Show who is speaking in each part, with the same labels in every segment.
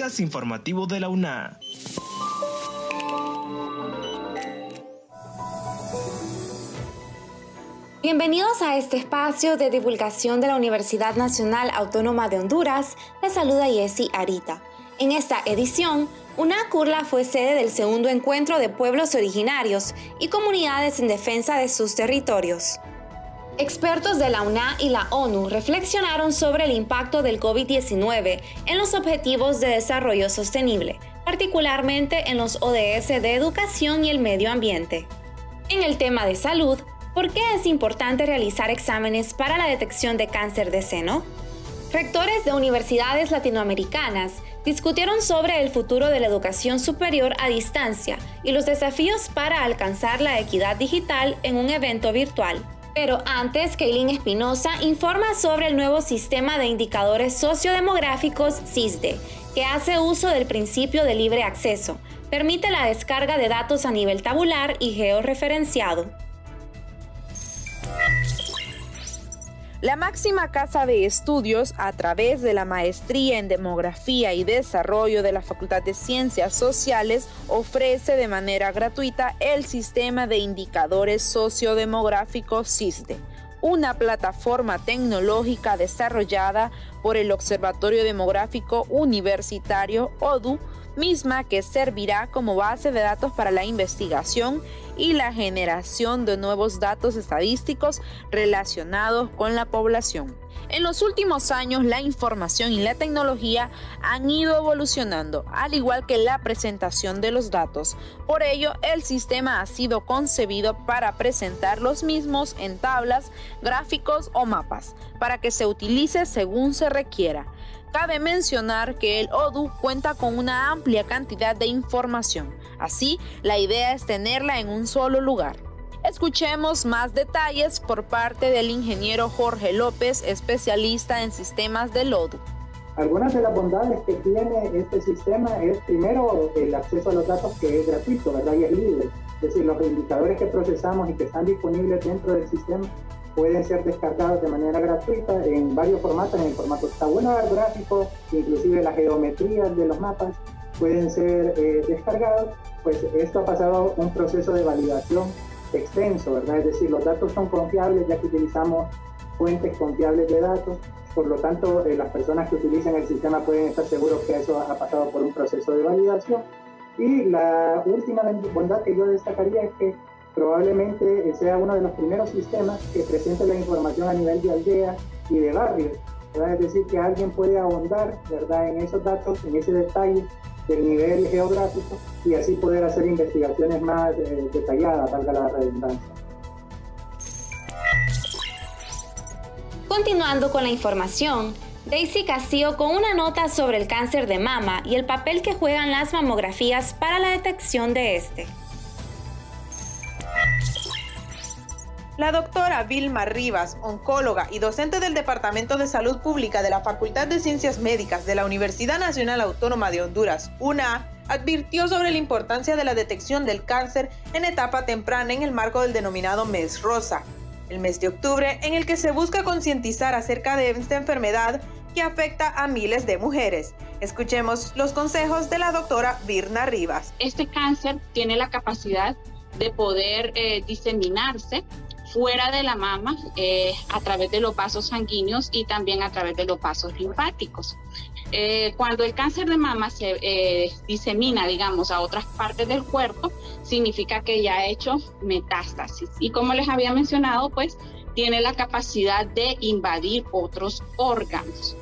Speaker 1: informativo de la UNA.
Speaker 2: Bienvenidos a este espacio de divulgación de la Universidad Nacional Autónoma de Honduras. Les saluda Yesi Arita. En esta edición, UNACURLA fue sede del segundo encuentro de pueblos originarios y comunidades en defensa de sus territorios. Expertos de la UNA y la ONU reflexionaron sobre el impacto del COVID-19 en los Objetivos de Desarrollo Sostenible, particularmente en los ODS de educación y el medio ambiente. En el tema de salud, ¿por qué es importante realizar exámenes para la detección de cáncer de seno? Rectores de universidades latinoamericanas discutieron sobre el futuro de la educación superior a distancia y los desafíos para alcanzar la equidad digital en un evento virtual. Pero antes, Kaylin Espinosa informa sobre el nuevo sistema de indicadores sociodemográficos CISDE, que hace uso del principio de libre acceso, permite la descarga de datos a nivel tabular y georreferenciado.
Speaker 3: La máxima casa de estudios, a través de la maestría en demografía y desarrollo de la Facultad de Ciencias Sociales, ofrece de manera gratuita el sistema de indicadores sociodemográficos CISDE, una plataforma tecnológica desarrollada por el Observatorio Demográfico Universitario ODU misma que servirá como base de datos para la investigación y la generación de nuevos datos estadísticos relacionados con la población. En los últimos años la información y la tecnología han ido evolucionando, al igual que la presentación de los datos. Por ello, el sistema ha sido concebido para presentar los mismos en tablas, gráficos o mapas, para que se utilice según se requiera. Cabe mencionar que el ODU cuenta con una amplia cantidad de información, así la idea es tenerla en un solo lugar. Escuchemos más detalles por parte del ingeniero Jorge López, especialista en sistemas del ODU.
Speaker 4: Algunas de las bondades que tiene este sistema es primero el acceso a los datos que es gratuito, ¿verdad? Y es libre. Es decir, los indicadores que procesamos y que están disponibles dentro del sistema pueden ser descargados de manera gratuita en varios formatos, en el formato tabular, gráfico, inclusive las geometrías de los mapas pueden ser eh, descargados, pues esto ha pasado un proceso de validación extenso, ¿verdad? Es decir, los datos son confiables ya que utilizamos fuentes confiables de datos, por lo tanto eh, las personas que utilizan el sistema pueden estar seguros que eso ha pasado por un proceso de validación. Y la última bondad que yo destacaría es que probablemente sea uno de los primeros sistemas que presente la información a nivel de aldea y de barrio. Es decir, que alguien puede ahondar ¿verdad? en esos datos, en ese detalle del nivel geográfico y así poder hacer investigaciones más eh, detalladas, valga la redundancia.
Speaker 2: Continuando con la información, Daisy Castillo con una nota sobre el cáncer de mama y el papel que juegan las mamografías para la detección de este.
Speaker 3: La doctora Vilma Rivas, oncóloga y docente del Departamento de Salud Pública de la Facultad de Ciencias Médicas de la Universidad Nacional Autónoma de Honduras, UNA, advirtió sobre la importancia de la detección del cáncer en etapa temprana en el marco del denominado mes rosa, el mes de octubre en el que se busca concientizar acerca de esta enfermedad que afecta a miles de mujeres. Escuchemos los consejos de la doctora Virna Rivas.
Speaker 5: Este cáncer tiene la capacidad de poder eh, diseminarse fuera de la mama eh, a través de los vasos sanguíneos y también a través de los vasos linfáticos. Eh, cuando el cáncer de mama se eh, disemina, digamos, a otras partes del cuerpo, significa que ya ha hecho metástasis. Y como les había mencionado, pues tiene la capacidad de invadir otros órganos.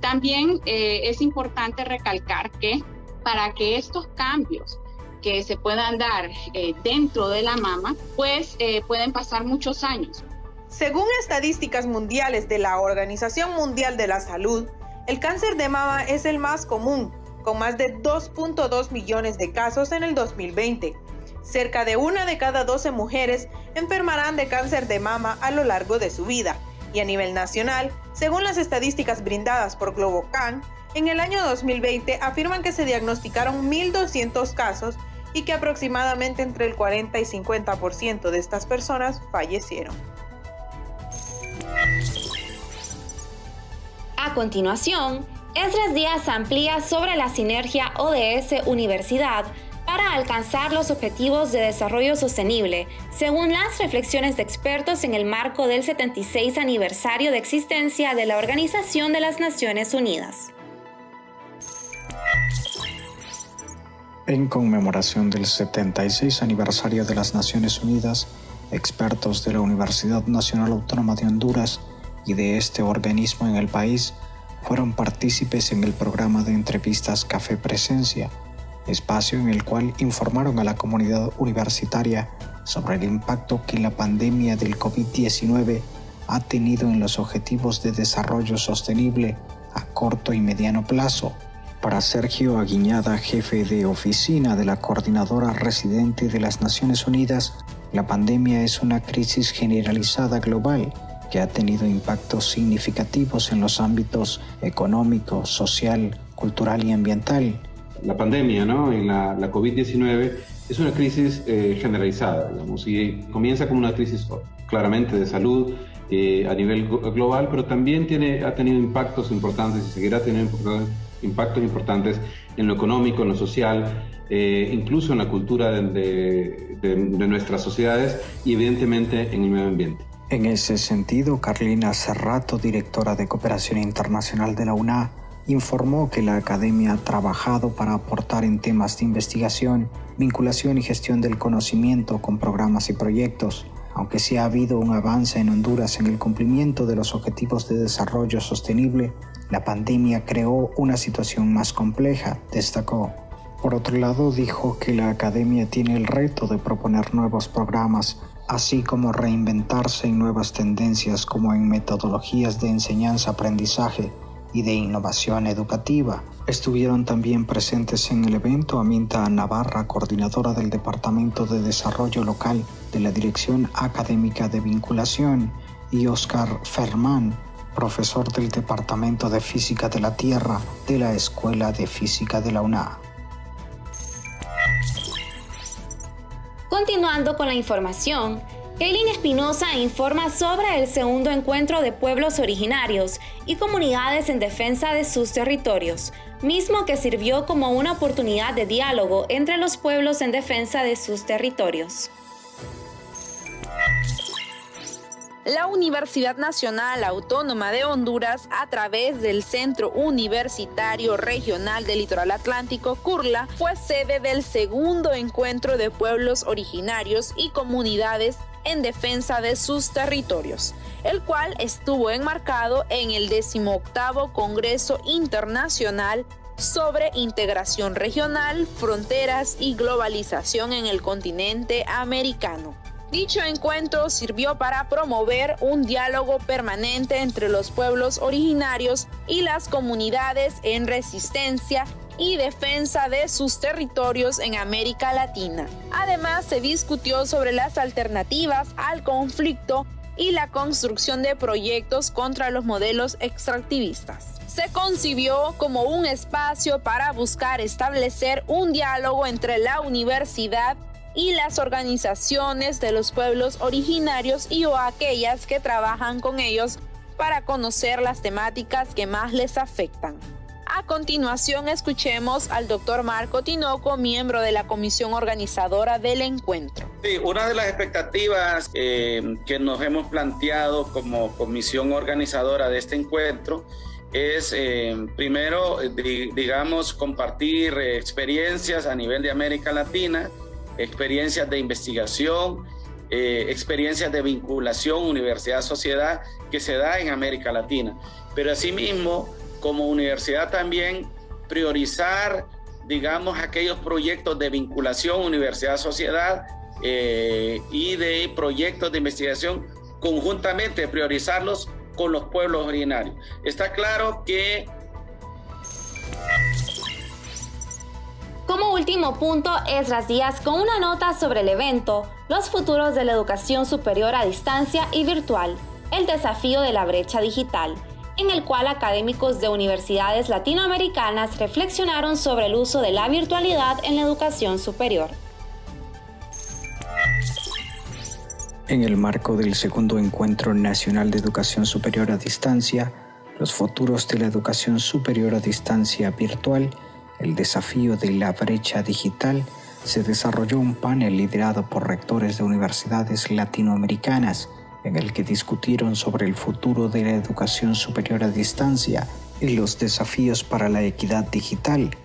Speaker 5: también es importante recalcar que para que estos cambios que se puedan dar eh, dentro de la mama, pues eh, pueden pasar muchos años.
Speaker 3: Según estadísticas mundiales de la Organización Mundial de la Salud, el cáncer de mama es el más común, con más de 2.2 millones de casos en el 2020. Cerca de una de cada 12 mujeres enfermarán de cáncer de mama a lo largo de su vida. Y a nivel nacional, según las estadísticas brindadas por Globocan, en el año 2020 afirman que se diagnosticaron 1.200 casos y que aproximadamente entre el 40 y 50% de estas personas fallecieron.
Speaker 2: A continuación, Esdras Díaz amplía sobre la sinergia ODS Universidad para alcanzar los objetivos de desarrollo sostenible, según las reflexiones de expertos en el marco del 76 aniversario de existencia de la Organización de las Naciones Unidas.
Speaker 6: En conmemoración del 76 aniversario de las Naciones Unidas, expertos de la Universidad Nacional Autónoma de Honduras y de este organismo en el país fueron partícipes en el programa de entrevistas Café Presencia, espacio en el cual informaron a la comunidad universitaria sobre el impacto que la pandemia del COVID-19 ha tenido en los objetivos de desarrollo sostenible a corto y mediano plazo. Para Sergio Aguiñada, jefe de oficina de la Coordinadora Residente de las Naciones Unidas, la pandemia es una crisis generalizada global que ha tenido impactos significativos en los ámbitos económico, social, cultural y ambiental.
Speaker 7: La pandemia, ¿no? En la, la COVID-19 es una crisis eh, generalizada, digamos, y comienza como una crisis claramente de salud eh, a nivel global, pero también tiene, ha tenido impactos importantes y seguirá teniendo impactos importantes en lo económico, en lo social, eh, incluso en la cultura de, nuestras sociedades y evidentemente en el medio ambiente.
Speaker 6: En ese sentido, Carlina Cerrato, directora de Cooperación Internacional de la UNA, informó que la academia ha trabajado para aportar en temas de investigación, vinculación y gestión del conocimiento con programas y proyectos, aunque sí ha habido un avance en Honduras en el cumplimiento de los objetivos de desarrollo sostenible, la pandemia creó una situación más compleja, destacó. Por otro lado, dijo que la academia tiene el reto de proponer nuevos programas así como reinventarse en nuevas tendencias como en metodologías de enseñanza-aprendizaje y de innovación educativa. Estuvieron también presentes en el evento Aminta Navarra, coordinadora del Departamento de Desarrollo Local de la Dirección Académica de Vinculación, y Oscar Fermán, profesor del Departamento de Física de la Tierra de la Escuela de Física de la UNA.
Speaker 2: Continuando con la información, Kaylin Espinosa informa sobre el segundo encuentro de pueblos originarios y comunidades en defensa de sus territorios, mismo que sirvió como una oportunidad de diálogo entre los pueblos en defensa de sus territorios.
Speaker 3: La Universidad Nacional Autónoma de Honduras, a través del Centro Universitario Regional del Litoral Atlántico, CURLA, fue sede del segundo encuentro de pueblos originarios y comunidades en defensa de sus territorios, el cual estuvo enmarcado en el 18 Congreso Internacional sobre integración regional, fronteras y globalización en el continente americano. Dicho encuentro sirvió para promover un diálogo permanente entre los pueblos originarios y las comunidades en resistencia y defensa de sus territorios en América Latina. Además, se discutió sobre las alternativas al conflicto y la construcción de proyectos contra los modelos extractivistas. Se concibió como un espacio para buscar establecer un diálogo entre la universidad y las organizaciones de los pueblos originarios y o aquellas que trabajan con ellos para conocer las temáticas que más les afectan. A continuación escuchemos al doctor Marco Tinoco, miembro de la comisión organizadora del encuentro.
Speaker 8: Sí, una de las expectativas eh, que nos hemos planteado como comisión organizadora de este encuentro es eh, primero, digamos, compartir eh, experiencias a nivel de América Latina, experiencias de investigación, eh, experiencias de vinculación universidad-sociedad que se da en América Latina. Pero asimismo, como universidad también priorizar, digamos, aquellos proyectos de vinculación universidad-sociedad eh, y de proyectos de investigación conjuntamente, priorizarlos con los pueblos originarios. Está claro que
Speaker 2: último punto, Esras Díaz con una nota sobre el evento, los futuros de la educación superior a distancia y virtual, el desafío de la brecha digital, en el cual académicos de universidades latinoamericanas reflexionaron sobre el uso de la virtualidad en la educación superior.
Speaker 6: En el marco del segundo Encuentro Nacional de Educación Superior a Distancia, los futuros de la educación superior a distancia virtual, el desafío de la brecha digital, se desarrolló un panel liderado por rectores de universidades latinoamericanas en el que discutieron sobre el futuro de la educación superior a distancia y los desafíos para la equidad digital.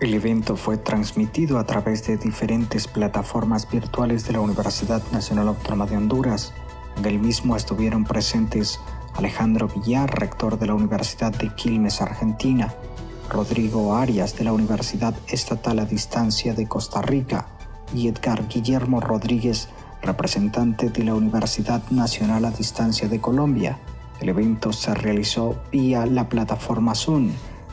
Speaker 6: El evento fue transmitido a través de diferentes plataformas virtuales de la Universidad Nacional Autónoma de Honduras. En el mismo estuvieron presentes Alejandro Villar, rector de la Universidad de Quilmes, Argentina, Rodrigo Arias de la Universidad Estatal a Distancia de Costa Rica y Edgar Guillermo Rodríguez, representante de la Universidad Nacional a Distancia de Colombia. El evento se realizó vía la plataforma Zoom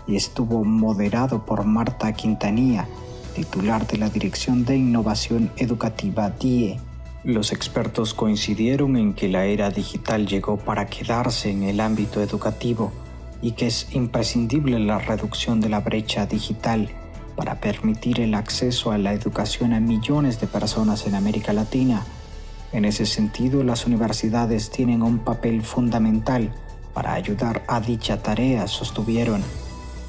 Speaker 6: y estuvo moderado por Marta Quintanilla, titular de la Dirección de Innovación Educativa DIE. Los expertos coincidieron en que la era digital llegó para quedarse en el ámbito educativo y que es imprescindible la reducción de la brecha digital para permitir el acceso a la educación a millones de personas en América Latina. En ese sentido, las universidades tienen un papel fundamental para ayudar a dicha tarea, sostuvieron.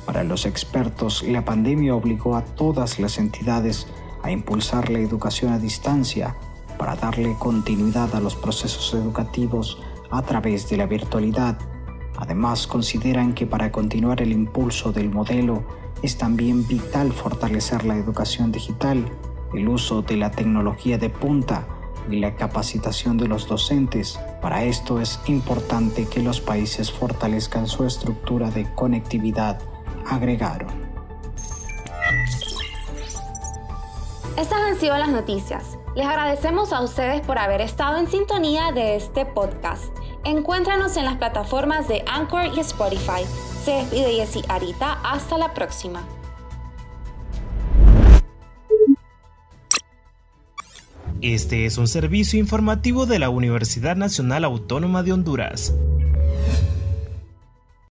Speaker 6: Para los expertos, la pandemia obligó a todas las entidades a impulsar la educación a distancia para darle continuidad a los procesos educativos a través de la virtualidad. Además, consideran que para continuar el impulso del modelo es también vital fortalecer la educación digital, el uso de la tecnología de punta y la capacitación de los docentes. Para esto es importante que los países fortalezcan su estructura de conectividad, agregaron.
Speaker 2: Estas han sido las noticias. Les agradecemos a ustedes por haber estado en sintonía de este podcast. Encuéntranos en las plataformas de Anchor y Spotify. Se despide Jessy Arita. Hasta la próxima.
Speaker 1: Este es un servicio informativo de la Universidad Nacional Autónoma de Honduras.